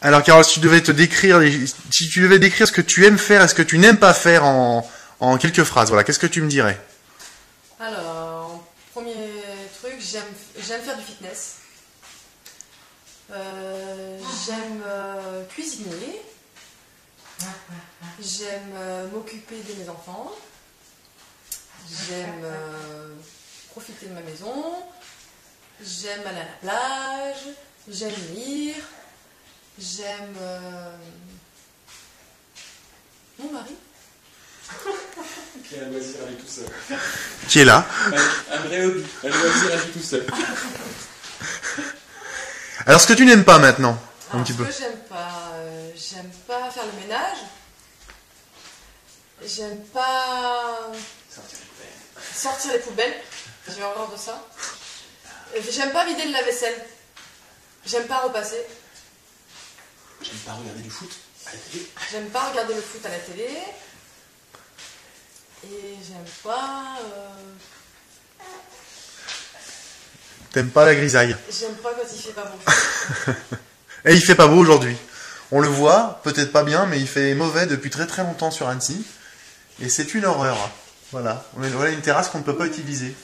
Alors Carole, si tu devais te décrire, si tu devais décrire ce que tu aimes faire et ce que tu n'aimes pas faire en, quelques phrases, voilà, qu'est-ce que tu me dirais? Alors, premier truc, j'aime faire du fitness. Euh, j'aime euh, cuisiner. J'aime euh, m'occuper de mes enfants. J'aime profiter de ma maison. J'aime aller à la plage. J'aime lire. J'aime euh, mon mari. Qui a un loisir à lui tout seul. Qui est là? Un, un vrai hobby, un loisir à lui tout seul. Alors ce que tu n'aimes pas maintenant, un Alors, petit ce peu? que j'aime pas, euh, j'aime pas faire le ménage. J'aime pas Sortir les poubelles. sortir les poubelles. J'ai horreur de ça. Euh, J'aime pas vider le lave-vaisselle. J'aime pas repasser. J'aime pas regarder du foot à la télé. J'aime pas regarder le foot à la télé. Et j'aime pas. euh, T'aimes pas la grisaille. j'aime pas quand il fait pas bon. Et il fait pas beau aujourd'hui. On le voit, peut-être pas bien, mais il fait mauvais depuis très très longtemps sur Annecy. Et c'est une horreur. Voilà. On a- Voilà une terrasse qu'on ne peut pas utiliser.